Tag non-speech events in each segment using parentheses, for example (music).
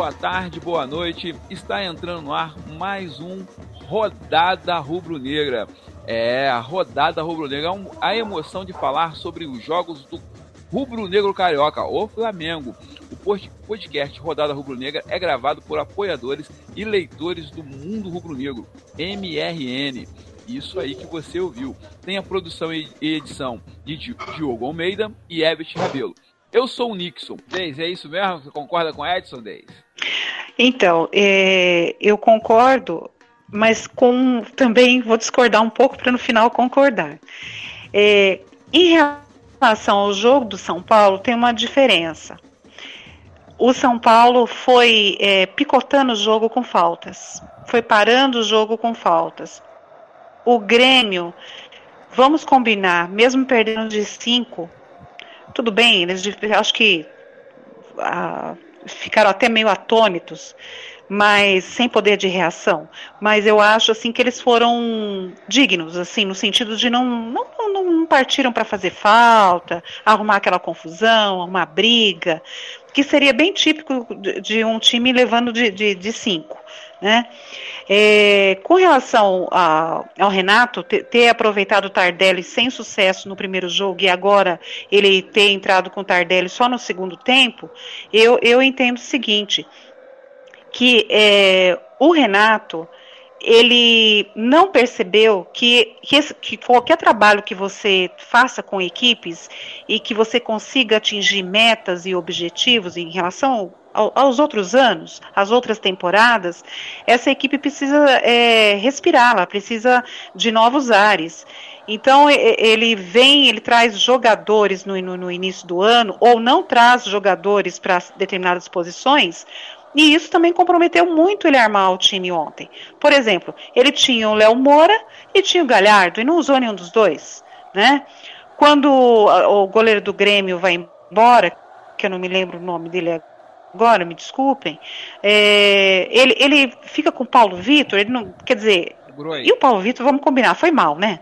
boa tarde, boa noite. Está entrando no ar mais um Rodada Rubro-Negra. É, a Rodada Rubro-Negra, é a emoção de falar sobre os jogos do Rubro-Negro Carioca, o Flamengo. O podcast Rodada Rubro-Negra é gravado por apoiadores e leitores do Mundo Rubro-Negro, MRN. Isso aí que você ouviu. Tem a produção e edição de Diogo Almeida e Everett Rabelo. Eu sou o Nixon. Deis, é isso mesmo? Você concorda com Edson, Deis? Então, é, eu concordo, mas com também vou discordar um pouco para no final concordar. É, em relação ao jogo do São Paulo, tem uma diferença. O São Paulo foi é, picotando o jogo com faltas, foi parando o jogo com faltas. O Grêmio, vamos combinar, mesmo perdendo de cinco, tudo bem, eles acho que ah, ficaram até meio atônitos, mas sem poder de reação. Mas eu acho assim que eles foram dignos, assim, no sentido de não não, não partiram para fazer falta, arrumar aquela confusão, arrumar briga, que seria bem típico de, de um time levando de, de, de cinco. Né? É, com relação a, ao Renato ter, ter, aproveitado o Tardelli sem sucesso no primeiro jogo e agora ele ter entrado com o Tardelli só no segundo tempo, eu, eu entendo o seguinte, que é, o Renato ele não percebeu que, que, que, qualquer trabalho que você faça com equipes e que você consiga atingir metas e objetivos em relação aos outros anos, às outras temporadas, essa equipe precisa é, respirar, ela precisa de novos ares. Então ele vem, ele traz jogadores no, no, no início do ano, ou não traz jogadores para determinadas posições, e isso também comprometeu muito ele armar o time ontem. Por exemplo, ele tinha o Léo Moura e tinha o Galhardo, e não usou nenhum dos dois. Né? Quando o goleiro do Grêmio vai embora, que eu não me lembro o nome dele agora, me desculpem, é, ele, ele fica com o Paulo Vitor, ele não. Quer dizer. E o Paulo Vitor, vamos combinar, foi mal, né?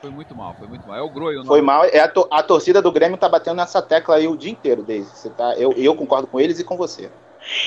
Foi muito mal, foi muito mal. É o Groio. Foi mal. É a, to a, torcida do Grêmio tá batendo nessa tecla aí o dia inteiro, desde você tá. Eu, eu concordo com eles e com você.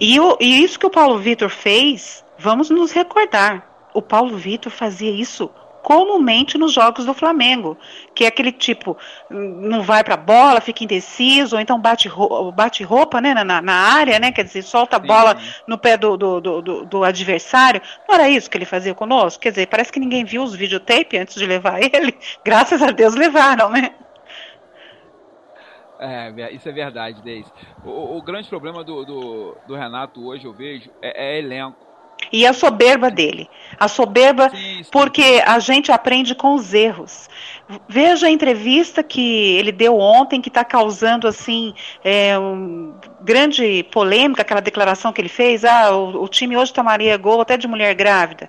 E, o, e isso que o Paulo Vitor fez, vamos nos recordar. O Paulo Vitor fazia isso comumente nos jogos do Flamengo, que é aquele tipo, não vai para a bola, fica indeciso, ou então bate, bate roupa né, na, na área, né, quer dizer, solta a bola no pé do, do, do, do, adversário. Não era isso que ele fazia conosco? Quer dizer, parece que ninguém viu os videotape antes de levar (laughs) ele. Graças a Deus levaram, né? É, isso é verdade, Deise. O, o, grande problema do, do, do, Renato hoje, eu vejo, é, é elenco. E a soberba dele. A soberba, porque a gente aprende com os erros. Veja a entrevista que ele deu ontem, que está causando assim é, um, grande polêmica, aquela declaração que ele fez. Ah, o, o time hoje tomaria gol até de mulher grávida.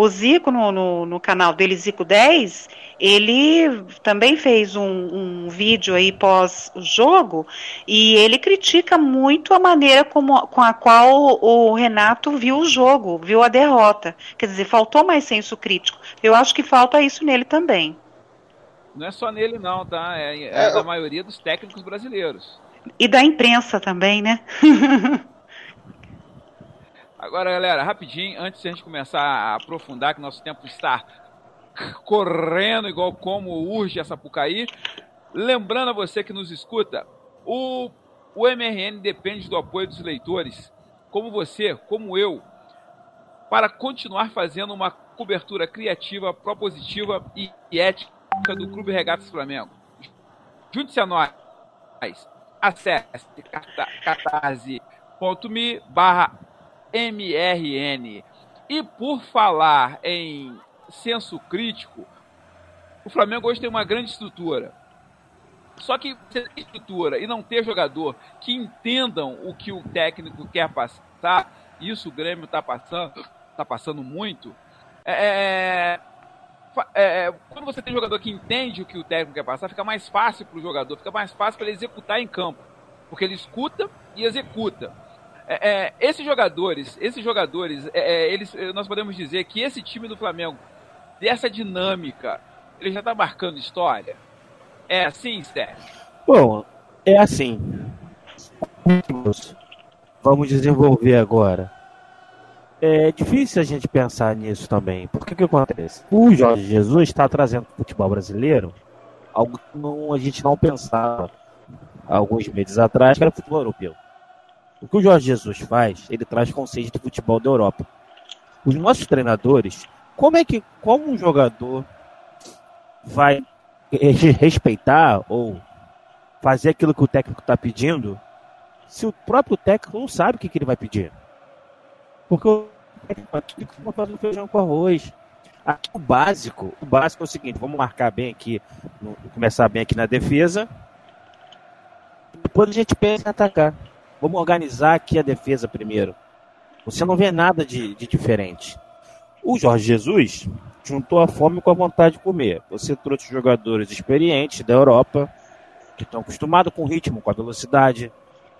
O Zico, no, no, no canal dele, Zico 10, ele também fez um, um vídeo aí pós-jogo e ele critica muito a maneira como, com a qual o Renato viu o jogo, viu a derrota. Quer dizer, faltou mais senso crítico. Eu acho que falta isso nele também. Não é só nele não, tá? É, é, é da maioria dos técnicos brasileiros. E da imprensa também, né? (laughs) Agora, galera, rapidinho, antes de a gente começar a aprofundar, que nosso tempo está correndo igual como urge essa Pucaí. Lembrando a você que nos escuta, o, o MRN depende do apoio dos leitores, como você, como eu, para continuar fazendo uma cobertura criativa, propositiva e ética do Clube Regatas Flamengo. Junte-se a nós. Acesse catarse.me barra MRN. E por falar em senso crítico, o Flamengo hoje tem uma grande estrutura. Só que ter estrutura e não ter jogador que entendam o que o técnico quer passar, isso o Grêmio está passando, está passando muito. É, é, é, quando você tem jogador que entende o que o técnico quer passar, fica mais fácil para o jogador, fica mais fácil para ele executar em campo, porque ele escuta e executa. É, é, esses jogadores, esses jogadores, é, é, eles, nós podemos dizer que esse time do Flamengo dessa dinâmica, ele já está marcando história? É assim, Sérgio? Bom, é assim. vamos desenvolver agora. É difícil a gente pensar nisso também. Por que que acontece? O Jorge Jesus está trazendo para o futebol brasileiro algo que não, a gente não pensava alguns meses atrás, que era o futebol europeu. O que o Jorge Jesus faz, ele traz conceitos do futebol da Europa. Os nossos treinadores, como é que, como um jogador vai respeitar ou fazer aquilo que o técnico está pedindo, se o próprio técnico não sabe o que, que ele vai pedir? Porque o técnico fica fazendo feijão com arroz. Aqui o básico, o básico é o seguinte, vamos marcar bem aqui, começar bem aqui na defesa. Depois a gente pensa em atacar. Vamos organizar aqui a defesa primeiro. Você não vê nada de, de diferente. O Jorge Jesus juntou a fome com a vontade de comer. Você trouxe jogadores experientes da Europa, que estão acostumados com o ritmo, com a velocidade.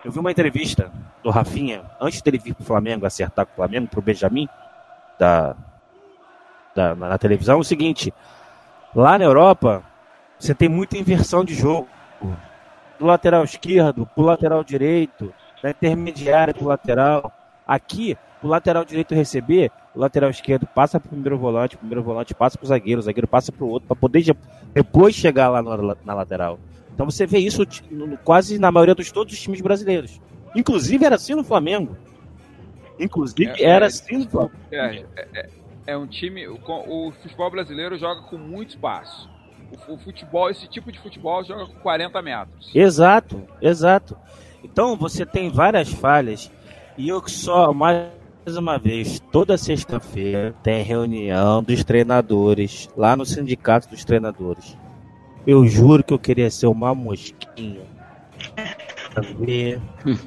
Eu vi uma entrevista do Rafinha, antes dele vir para o Flamengo, acertar com o Flamengo, para o Benjamin, da, da, na, na televisão, o seguinte: lá na Europa, você tem muita inversão de jogo. Do lateral esquerdo, para o lateral direito, da intermediária para o lateral. Aqui, o lateral direito receber, o lateral esquerdo passa para o primeiro volante, o primeiro volante passa para o zagueiro, o zagueiro passa para o outro, para poder depois chegar lá na, na, lateral. Então você vê isso quase na maioria dos todos os times brasileiros. Inclusive era assim no Flamengo. Inclusive é, era é, assim no Flamengo. É, é, é um time. O, o, futebol brasileiro joga com muito espaço. O, o futebol, esse tipo de futebol joga com 40 metros. Exato, exato. Então você tem várias falhas. E eu só, mais uma vez, toda sexta-feira tem reunião dos treinadores lá no sindicato dos treinadores. Eu juro que eu queria ser uma mosquinha ver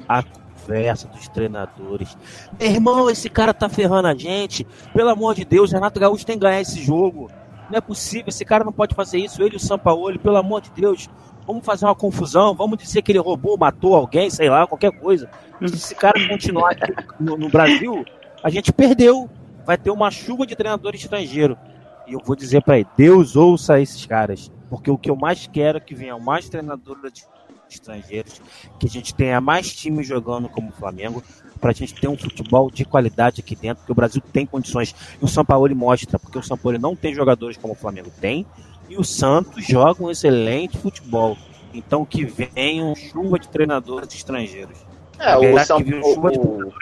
a conversa dos treinadores. Meu irmão, esse cara tá ferrando a gente. Pelo amor de Deus, Renato Gaúcho tem que ganhar esse jogo. Não é possível, esse cara não pode fazer isso. Ele e o Sampaoli, pelo amor de Deus. Vamos fazer uma confusão, vamos dizer que ele roubou, matou alguém, sei lá, qualquer coisa. Se esse cara continuar aqui no, no Brasil, a gente perdeu. Vai ter uma chuva de treinador estrangeiro. E eu vou dizer para ele, Deus ouça esses caras. Porque o que eu mais quero é que venham mais treinadores estrangeiros, que a gente tenha mais times jogando como o Flamengo, para a gente ter um futebol de qualidade aqui dentro, porque o Brasil tem condições. E o São Paulo mostra, porque o São Paulo não tem jogadores como o Flamengo tem, e o Santos joga um excelente futebol. Então que venham chuva de treinadores estrangeiros. É, o São Paulo.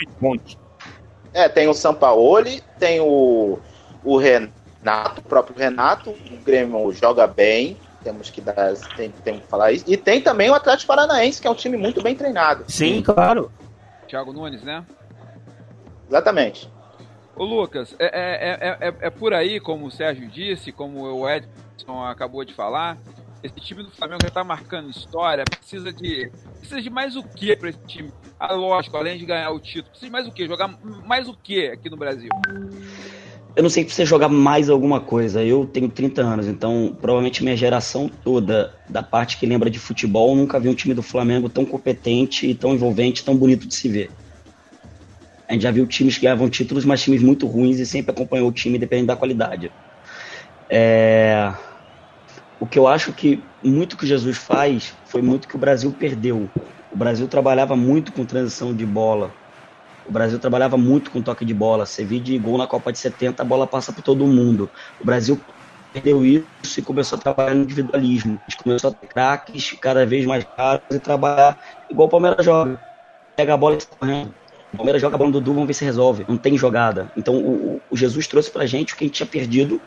É, tem o Sampaoli, tem o, o Renato, o próprio Renato, o Grêmio joga bem, temos que dar, tem, tem que falar isso. E tem também o Atlético Paranaense, que é um time muito bem treinado. Sim, claro. Thiago Nunes, né? Exatamente. Ô Lucas, é, é, é, é, por aí, como o Sérgio disse, como o Edson acabou de falar, esse time do Flamengo já está marcando história, precisa de. Precisa de mais o que para esse time? Ah, lógico, além de ganhar o título, precisa de mais o que? Jogar mais o que aqui no Brasil? eu não sei se você jogar mais alguma coisa. Eu tenho 30 anos, então provavelmente minha geração toda, da parte que lembra de futebol, nunca vi um time do Flamengo tão competente, tão envolvente, tão bonito de se ver. A gente já viu times que ganhavam títulos, mas times muito ruins e sempre acompanhou o time dependendo da qualidade. É... O que eu acho que muito que Jesus faz foi muito que o Brasil perdeu. O Brasil trabalhava muito com transição de bola o Brasil trabalhava muito com toque de bola. Você viu de gol na Copa de 70, a bola passa por todo mundo. O Brasil perdeu isso e começou a trabalhar no individualismo. A gente começou a ter craques cada vez mais caros e trabalhar igual o Palmeiras joga. Pega a bola e está correndo. O Palmeiras joga a bola do Dudu, vamos ver se resolve. Não tem jogada. Então o, o Jesus trouxe pra gente o que a gente tinha perdido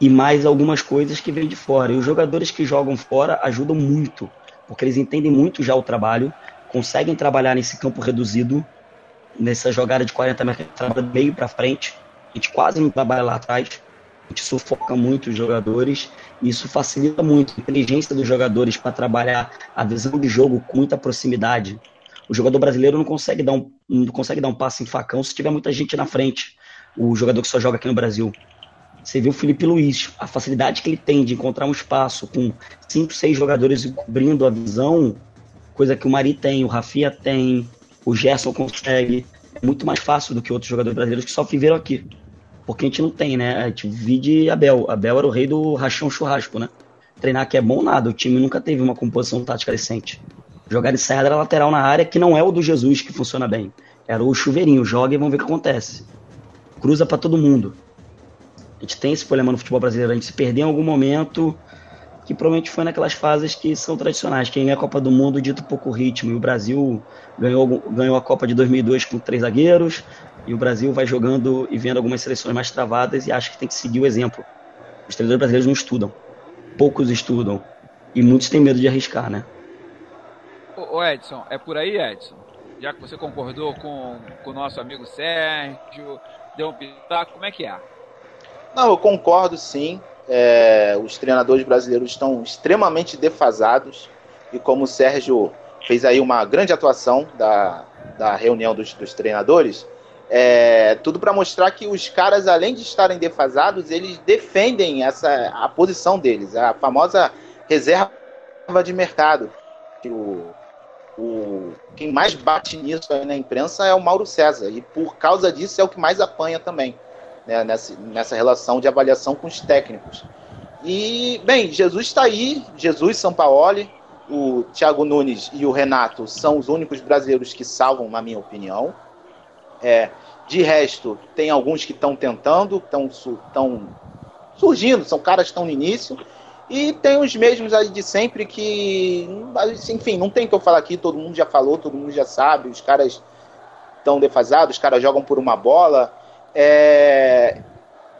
e mais algumas coisas que vêm de fora. E os jogadores que jogam fora ajudam muito, porque eles entendem muito já o trabalho conseguem trabalhar nesse campo reduzido, nessa jogada de 40 metros, trabalha meio para frente. A gente quase não trabalha lá atrás. A gente sufoca muito os jogadores e isso facilita muito a inteligência dos jogadores para trabalhar a visão de jogo com muita proximidade. O jogador brasileiro não consegue dar um, não consegue dar um passe em facão se tiver muita gente na frente. O jogador que só joga aqui no Brasil. Você viu o Felipe Luiz, a facilidade que ele tem de encontrar um espaço com cinco, seis jogadores cobrindo a visão, coisa que o Mari tem, o Rafinha tem, o Gerson consegue. É muito mais fácil do que outros jogadores brasileiros que só viveram aqui. Porque a gente não tem, né? A gente vive Abel. Abel era o rei do rachão churrasco, né? Treinar que é bom nada. O time nunca teve uma composição tática decente. Jogar de saída lateral na área, que não é o do Jesus que funciona bem. Era o chuveirinho, joga e vamos ver o que acontece. Cruza para todo mundo. A gente tem esse problema no futebol brasileiro, a gente se perder em algum momento, que provavelmente foi naquelas fases que são tradicionais. Quem ganha a Copa do Mundo dito pouco ritmo. E o Brasil ganhou, ganhou a Copa de 2002 com três zagueiros. E o Brasil vai jogando e vendo algumas seleções mais travadas e acha que tem que seguir o exemplo. Os treinadores brasileiros não estudam. Poucos estudam. E muitos têm medo de arriscar, né? Ô Edson, é por aí, Edson? Já que você concordou com, o nosso amigo Sérgio, deu um pitaco, como é que é? Não, eu concordo sim. É, os treinadores brasileiros estão extremamente defasados e como o Sérgio fez aí uma grande atuação da, da reunião dos, dos treinadores, é, tudo para mostrar que os caras, além de estarem defasados, eles defendem essa a posição deles, a famosa reserva de mercado. Que o, quem mais bate nisso na imprensa é o Mauro César, e por causa disso é o que mais apanha também né, nessa, nessa relação de avaliação com os técnicos. E, bem, Jesus está aí, Jesus, São Paulo, o Thiago Nunes e o Renato são os únicos brasileiros que salvam, na minha opinião. É, de resto, tem alguns que estão tentando, estão surgindo, são caras que estão no início. E tem os mesmos aí de sempre que, enfim, não tem que eu falar aqui, todo mundo já falou, todo mundo já sabe, os caras estão defasados, os caras jogam por uma bola, é...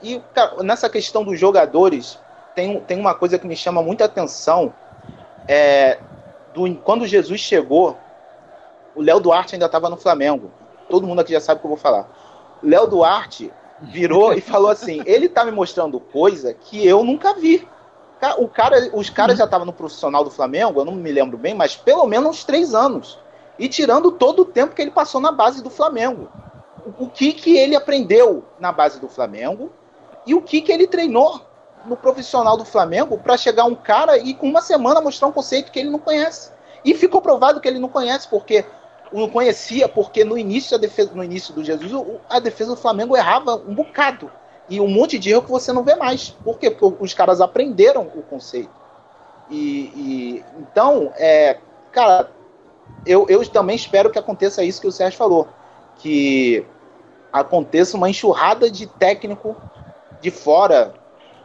E cara, nessa questão dos jogadores, tem, tem uma coisa que me chama muita atenção. É, do, quando Jesus chegou, o Léo Duarte ainda estava no Flamengo. Todo mundo aqui já sabe o que eu vou falar. Léo Duarte virou e falou assim: ele tá me mostrando coisa que eu nunca vi. O cara, os caras já estavam no profissional do Flamengo, eu não me lembro bem, mas pelo menos uns três anos. E tirando todo o tempo que ele passou na base do Flamengo o que, que ele aprendeu na base do Flamengo e o que, que ele treinou no profissional do Flamengo para chegar um cara e com uma semana mostrar um conceito que ele não conhece. E ficou provado que ele não conhece, porque não conhecia, porque no início, defesa, no início do Jesus, a defesa do Flamengo errava um bocado. E um monte de erro que você não vê mais. Por quê? Porque os caras aprenderam o conceito. E, e então, é, cara, eu, eu também espero que aconteça isso que o Sérgio falou. Que aconteça uma enxurrada de técnico de fora,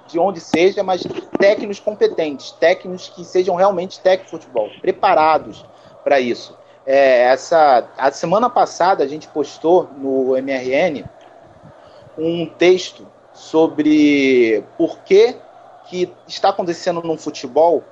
de onde seja, mas técnicos competentes, técnicos que sejam realmente técnicos de futebol, preparados para isso. É, essa, a semana passada a gente postou no MRN um texto sobre por que, que está acontecendo no futebol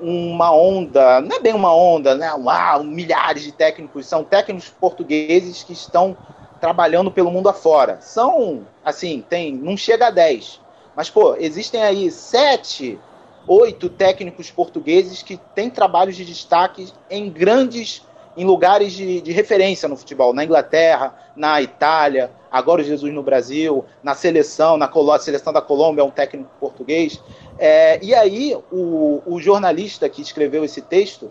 uma onda, não é bem uma onda, né? Uau, milhares de técnicos, são técnicos portugueses que estão trabalhando pelo mundo afora. São, assim, tem, não chega a 10. Mas, pô, existem aí sete, oito técnicos portugueses que têm trabalhos de destaque em grandes, em lugares de, de referência no futebol. Na Inglaterra, na Itália, agora o Jesus no Brasil, na seleção, na Colô seleção da Colômbia um técnico português. É, e aí, o, o jornalista que escreveu esse texto,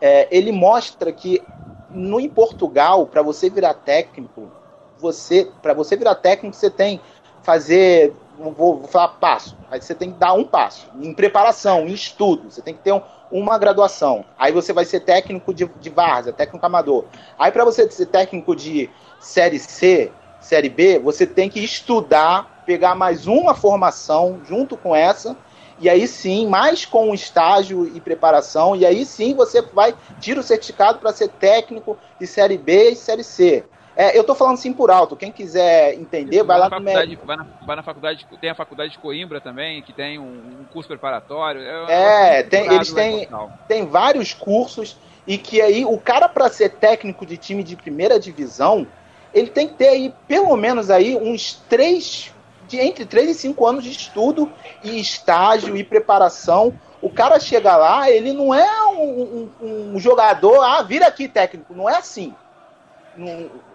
é, ele mostra que no, em Portugal, para você virar técnico, você, para você virar técnico, você tem fazer, vou, vou, falar passo, aí você tem que dar um passo, em preparação, em estudo, você tem que ter um, uma graduação. Aí você vai ser técnico de, de várzea, técnico amador. Aí para você ser técnico de série C, série B, você tem que estudar, pegar mais uma formação junto com essa, e aí sim, mais com estágio e preparação, e aí sim você vai tira o certificado para ser técnico de série B e série C. É, eu tô falando assim por alto. Quem quiser entender, vai, vai lá no vai, na, vai na faculdade, tem a faculdade de Coimbra também, que tem um, um curso preparatório. É, é tem, eles têm, tem vários cursos e que aí o cara para ser técnico de time de primeira divisão, ele tem que ter aí pelo menos aí uns três de entre 3 e 5 anos de estudo e estágio e preparação. O cara chega lá, ele não é um, um, um jogador, ah, vira aqui técnico, não é assim.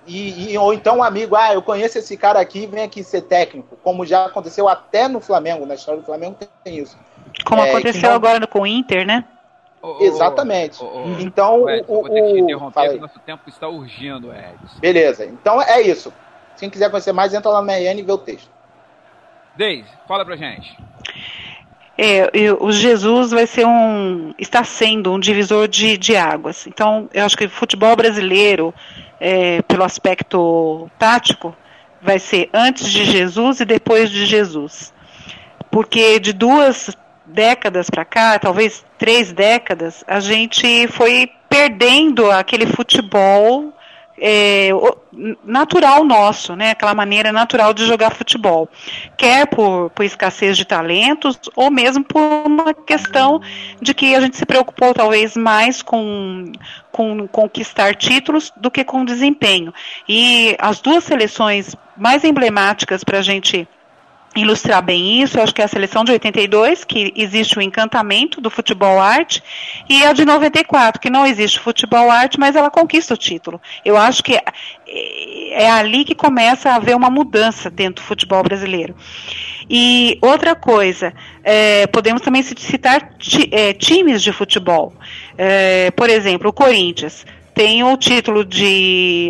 E, e, ou então um amigo, ah, eu conheço esse cara aqui, vem aqui ser técnico, como já aconteceu até no Flamengo, na história do Flamengo tem isso. Como é, aconteceu não... agora com o Inter, né? Exatamente. Oh, oh, oh, então, Ed, o, vou ter que interromper, nosso tempo está urgindo, Edson. Beleza, então é isso. Quem quiser conhecer mais, entra lá na MRN e vê o texto. Deise, fala pra gente. É, o Jesus vai ser um, está sendo um divisor de, de águas. Então, eu acho que o futebol brasileiro, é, pelo aspecto tático, vai ser antes de Jesus e depois de Jesus. Porque de duas décadas para cá, talvez três décadas, a gente foi perdendo aquele futebol é, natural nosso, né? Aquela maneira natural de jogar futebol, quer por, por escassez de talentos ou mesmo por uma questão de que a gente se preocupou talvez mais com, com conquistar títulos do que com desempenho. E as duas seleções mais emblemáticas para a gente ilustrar bem isso, acho que é a seleção de 82, que existe o encantamento do futebol arte, e a de 94, que não existe futebol arte, mas ela conquista o título. Eu acho que é ali que começa a haver uma mudança dentro do futebol brasileiro. E outra coisa, é, podemos também citar é, times de futebol. É, por exemplo, o Corinthians tem o título de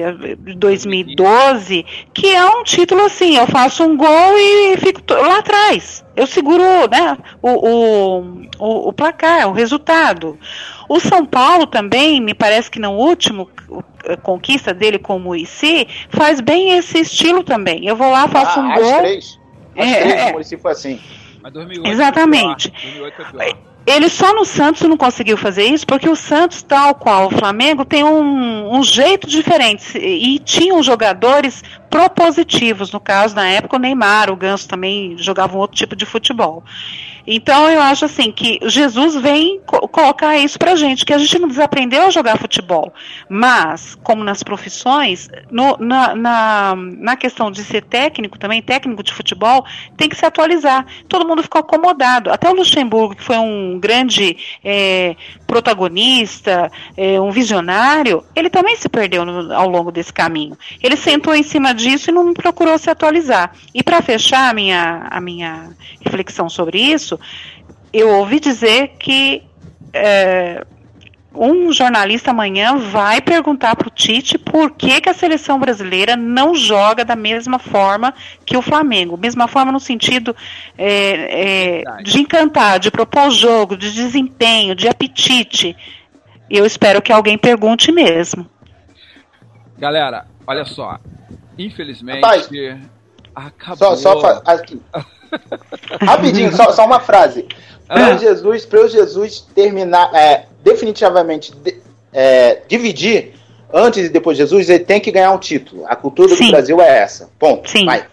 2012, que é um título assim, eu faço um gol e fico lá atrás. Eu seguro né, o, o, o, o placar, o resultado. O São Paulo também, me parece que no último a conquista dele como o IC, faz bem esse estilo também. Eu vou lá, faço ah, um gol. Três. As é, três é, o foi assim. Mas 2008 Exatamente. Foi 2008 foi pior. Ele só no Santos não conseguiu fazer isso porque o Santos, tal qual o Flamengo, tem um, um jeito diferente e tinham jogadores propositivos. No caso, na época, o Neymar, o Ganso também jogavam outro tipo de futebol. Então eu acho assim que Jesus vem co colocar isso pra gente, que a gente não desaprendeu a jogar futebol. Mas, como nas profissões, no, na, na, na, questão de ser técnico, também técnico de futebol, tem que se atualizar. Todo mundo ficou acomodado. Até o Luxemburgo, que foi um grande é, protagonista, é, um visionário, ele também se perdeu no, ao longo desse caminho. Ele sentou em cima disso e não procurou se atualizar. E para fechar a minha, a minha reflexão sobre isso, isso, eu ouvi dizer que é, um jornalista amanhã vai perguntar para o Tite por que, que a seleção brasileira não joga da mesma forma que o Flamengo. Mesma forma no sentido é, é, de encantar, de propor jogo, de desempenho, de apetite. Eu espero que alguém pergunte mesmo. Galera, olha só. Infelizmente, Rapaz, acabou. Só, só aqui. (laughs) Rapidinho, só, só, uma frase. Para ah. Jesus, para o Jesus terminar, é, definitivamente de, é, dividir antes e depois de Jesus, ele tem que ganhar um título. A cultura Sim. do Brasil é essa. Ponto. Sim. Vai.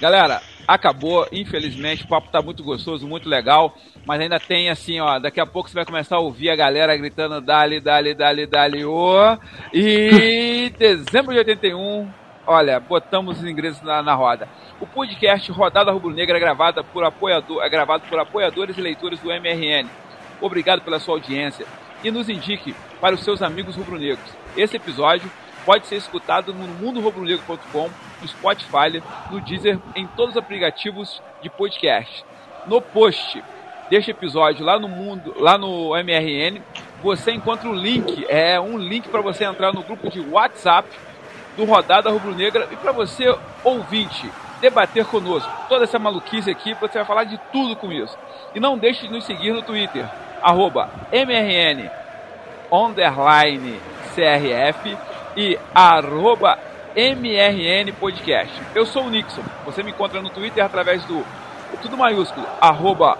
Galera, acabou. Infelizmente, o papo tá muito gostoso, muito legal. Mas ainda tem assim, ó. Daqui a pouco você vai começar a ouvir a galera gritando Dali, Dali, Dali, Dali, ô. E (laughs) dezembro de 81, olha, botamos os ingressos na, na roda. O podcast Rodada Rubro Negra é gravado por, apoiador, é gravado por apoiadores e leitores do MRN. Obrigado pela sua audiência e nos indique para os seus amigos rubro-negros. Esse episódio pode ser escutado no mundorubronegro.com, no Spotify, no Deezer, em todos os aplicativos de podcast. No post deste episódio lá no mundo, lá no MRN, você encontra o link, é um link para você entrar no grupo de WhatsApp do Rodada Rubro Negra e para você ouvinte debater conosco. Toda essa maluquice aqui, você vai falar de tudo com isso. E não deixe de nos seguir no Twitter, arroba MRN underline CRF e arroba MRN Podcast. Eu sou o Nixon. Você me encontra no Twitter através do tudo maiúsculo, arroba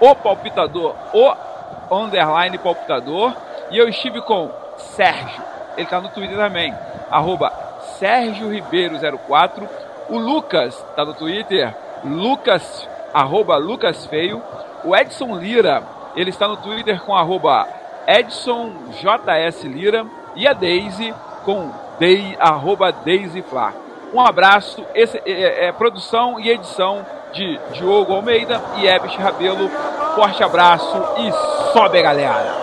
o palpitador, o underline palpitador. E eu estive com Sérgio. Ele está no Twitter também, arroba Sérgio Ribeiro 04 o Lucas tá no Twitter, Lucas, arroba Lucas Feio. O Edson Lira, ele está no Twitter com arroba Edson JS Lira. E a Daisy com Dei, arroba Daisy Flá. Um abraço, esse é, é, é, produção e edição de Diogo Almeida e Ebes Rabelo. Forte abraço e sobe, galera!